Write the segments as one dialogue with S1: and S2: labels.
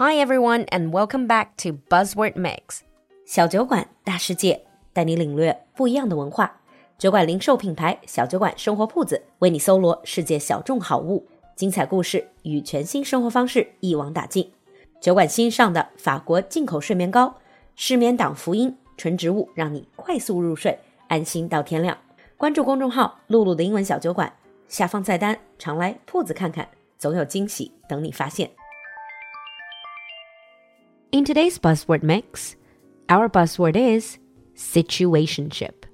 S1: Hi everyone, and welcome back to Buzzword Mix。
S2: 小酒馆大世界，带你领略不一样的文化。酒馆零售品牌小酒馆生活铺子为你搜罗世界小众好物、精彩故事与全新生活方式一网打尽。酒馆新上的法国进口睡眠膏，失眠党福音纯植物，让你快速入睡，安心到天亮。关注公众号“露露的英文小酒馆”，下方菜单常来铺子看看，总有惊喜等你发现。
S1: In today's buzzword mix, our buzzword is situationship.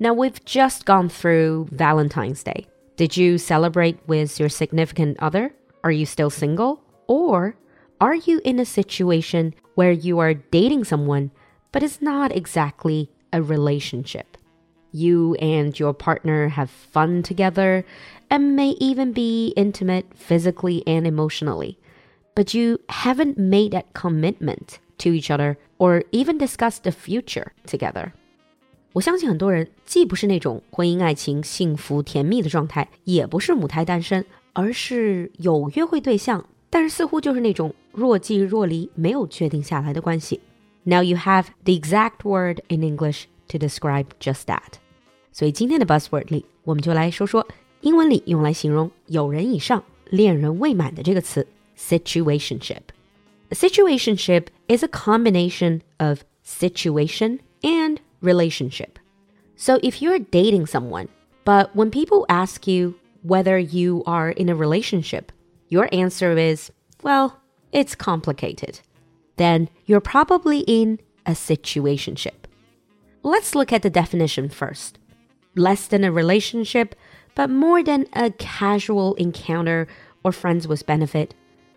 S1: Now, we've just gone through Valentine's Day. Did you celebrate with your significant other? Are you still single? Or are you in a situation where you are dating someone, but it's not exactly a relationship? You and your partner have fun together and may even be intimate physically and emotionally but you haven't made that commitment to each other or even discussed the future together.
S2: 我相信很多人既不是那种婚姻爱情幸福甜蜜的状态，也不是母胎单身，而是有约会对象，但是似乎就是那种若即若离、没有确定下来的关系。
S1: Now you have the exact word in English to describe just that.
S2: 所以今天的 buzzword 里，我们就来说说英文里用来形容有人以上、恋人未满的这个词 Situationship.
S1: A situationship is a combination of situation and relationship. So if you're dating someone, but when people ask you whether you are in a relationship, your answer is, well, it's complicated. Then you're probably in a situationship. Let's look at the definition first. Less than a relationship, but more than a casual encounter or friends with benefit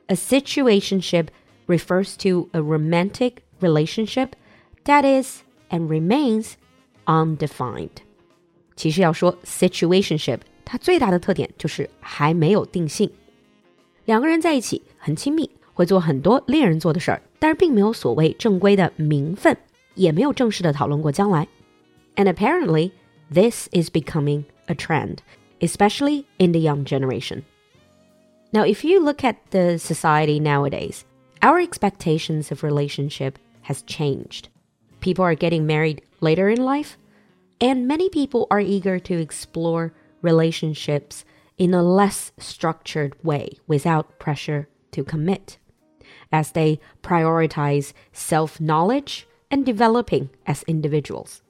S1: a situationship refers to a romantic relationship that is and remains undefined.
S2: 其实要说 situationship，它最大的特点就是还没有定性。两个人在一起很亲密，会做很多恋人做的事儿，但是并没有所谓正规的名分，也没有正式的讨论过将来。
S1: And apparently, this is becoming a trend, especially in the young generation. Now, if you look at the society nowadays, our expectations of relationship has changed. People are getting married later in life, and many people are eager to explore relationships in a less structured way without pressure to commit, as they prioritize self knowledge and developing as individuals.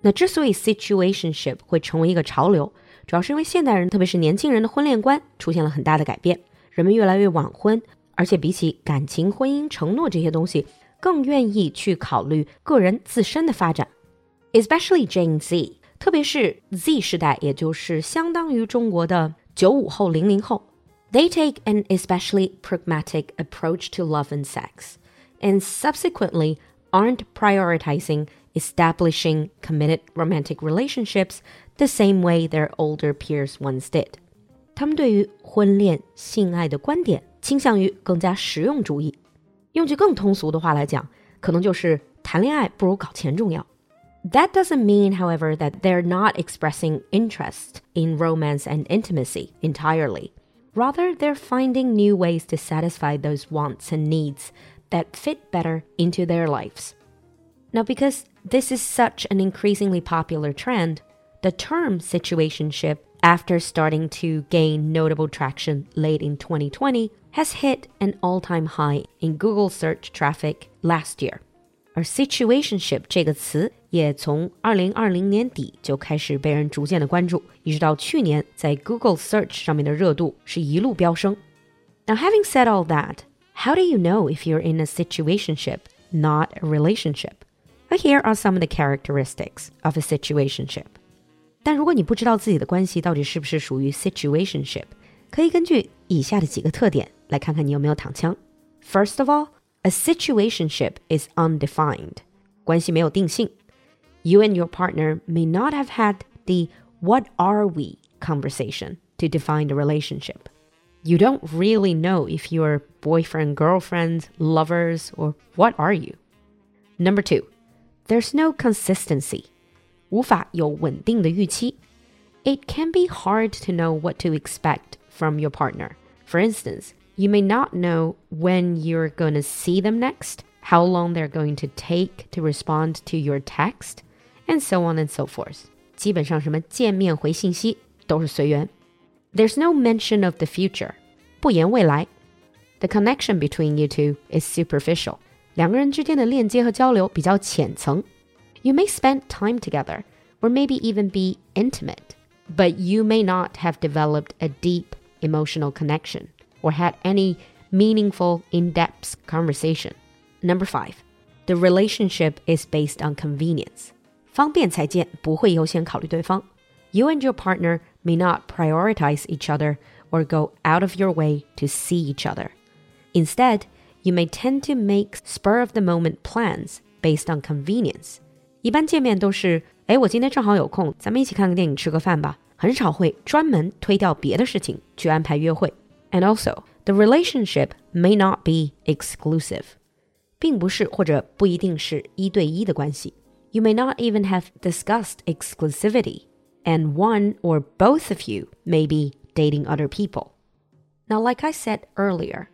S2: 那之所以 situationship 会成为一个潮流， 主要是因为现代人，特别是年轻人的婚恋观出现了很大的改变，人们越来越晚婚，而且比起感情、婚姻、承诺这些东西，更愿意去考虑个人自身的发展。
S1: Especially Gen Z，
S2: 特别是 Z 世代，也就是相当于中国的九五后、零零后
S1: ，they take an especially pragmatic approach to love and sex, and subsequently aren't prioritizing establishing committed romantic relationships the same way their older peers once did.
S2: 他们对于婚恋、性爱的观点倾向于更加实用主义。用句更通俗的话来讲，可能就是谈恋爱不如搞钱重要。
S1: That doesn't mean, however, that they're not expressing interest in romance and intimacy entirely. Rather, they're finding new ways to satisfy those wants and needs that fit better into their lives. Now, because this is such an increasingly popular trend, the term situationship, after starting to gain notable traction late in 2020, has hit an all time high in Google search traffic last year.
S2: 而 situationship 这个词也从二零二零年底就开始被人逐渐的关注，一直到去年在 Google Search 上面的热度是一路飙升。
S1: Now, having said all that, how do you know if you're in a situationship, not a relationship? Here are some of the characteristics of a situationship.
S2: 但如果你不知道自己的关系到底是不是属于 situationship，可以根据以下的几个特点来看看你有没有躺枪。
S1: First of all, a situationship is undefined.
S2: 关系没有定性。
S1: You and your partner may not have had the what are we conversation to define the relationship. You don't really know if you're boyfriend, girlfriend, lovers, or what are you. Number two, there's no consistency.
S2: 无法有稳定的预期。
S1: It can be hard to know what to expect from your partner. For instance, You may not know when you're going to see them next, how long they're going to take to respond to your text, and so on and so forth. 基本上什么见面回信息都是随缘。There's no mention of the future，不言未来。The connection between you two is superficial， 两个人之间的链接和交流比较浅层。You may spend time together, or maybe even be intimate, but you may not have developed a deep emotional connection or had any meaningful, in depth conversation. Number five, the relationship is based on convenience. 方便才见，不会优先考虑对方。You and your partner may not prioritize each other or go out of your way to see each other. Instead, you may tend to make spur of the moment plans based on convenience. 一般见面都是，哎，我今天正好有空，咱们一起看个电影，吃个饭吧。很少会专门推掉别的事情去安排约会。And also, the relationship may not be exclusive，并不是或者不一定是一对一的关系。you may not even have discussed exclusivity, and one or both of you may be dating other people. Now, like I said earlier,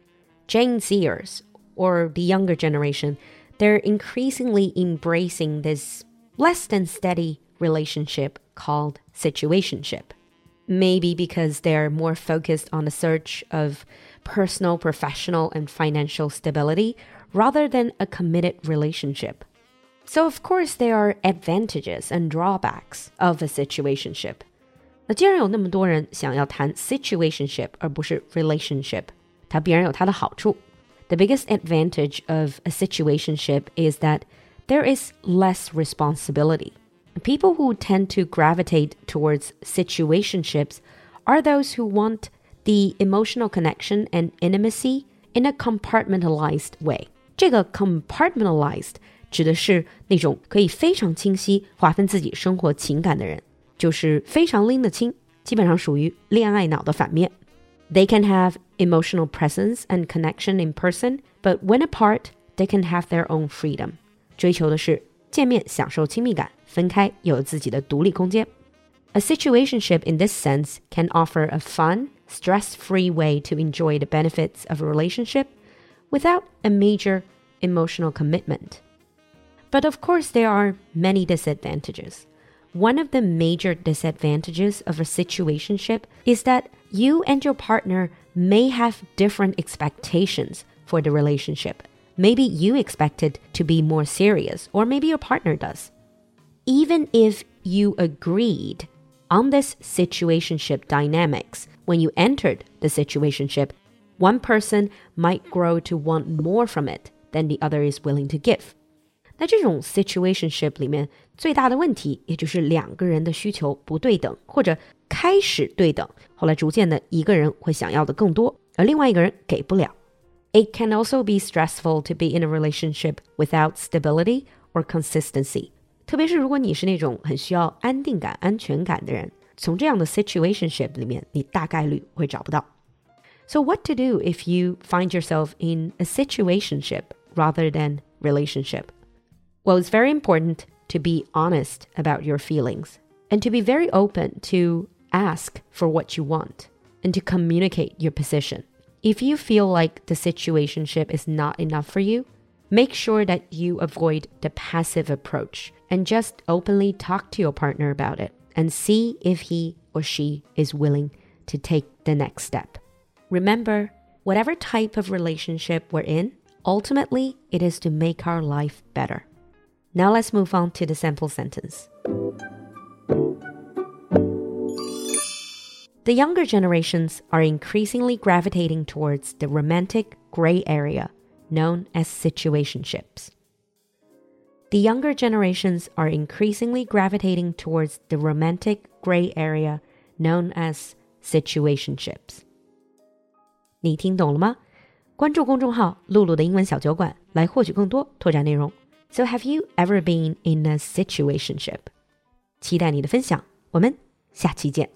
S1: Gen Zers, or the younger generation, they're increasingly embracing this less than steady relationship called situationship. Maybe because they're more focused on the search of personal, professional, and financial stability rather than a committed relationship. So of course there are advantages and drawbacks of a situationship. 那既然有那么多人想要谈 situationship 而不是 relationship， 它必然有它的好处。The biggest advantage of a situationship is that there is less responsibility. People who tend to gravitate towards situationships are those who want the emotional connection and intimacy in a compartmentalized way. 这个 compartmentalized 指的是那种可以非常清晰划分自己生活情感的人，就是非常拎得清，基本上属于恋爱脑的反面。They can have emotional presence and connection in person, but when apart, they can have their own freedom. 追求的是见面享受亲密感，分开又有自己的独立空间。A situationship in this sense can offer a fun, stress-free way to enjoy the benefits of a relationship without a major emotional commitment. But of course, there are many disadvantages. One of the major disadvantages of a situationship is that you and your partner may have different expectations for the relationship. Maybe you expect it to be more serious, or maybe your partner does. Even if you agreed on this situationship dynamics when you entered the situationship, one person might grow to want more from it than the other is willing to give. 那这种 situationship 里面最大的问题，也就是两个人的需求不对等，或者开始对等，后来逐渐的一个人会想要的更多，而另外一个人给不了。It can also be stressful to be in a relationship without stability or consistency，特别是如果你是那种很需要安定感、安全感的人，从这样的 situationship 里面，你大概率会找不到。So what to do if you find yourself in a situationship rather than relationship? Well, it's very important to be honest about your feelings and to be very open to ask for what you want and to communicate your position. If you feel like the situationship is not enough for you, make sure that you avoid the passive approach and just openly talk to your partner about it and see if he or she is willing to take the next step. Remember, whatever type of relationship we're in, ultimately it is to make our life better. Now let's move on to the sample sentence. The younger generations are increasingly gravitating towards the romantic gray area known as situationships. The younger generations are increasingly gravitating towards the romantic gray area known as situationships. 你听懂了吗？关注公众号“璐璐的英文小酒馆”，来获取更多拓展内容。so have you ever been in a situationship? 期待你的分享，我们下期见。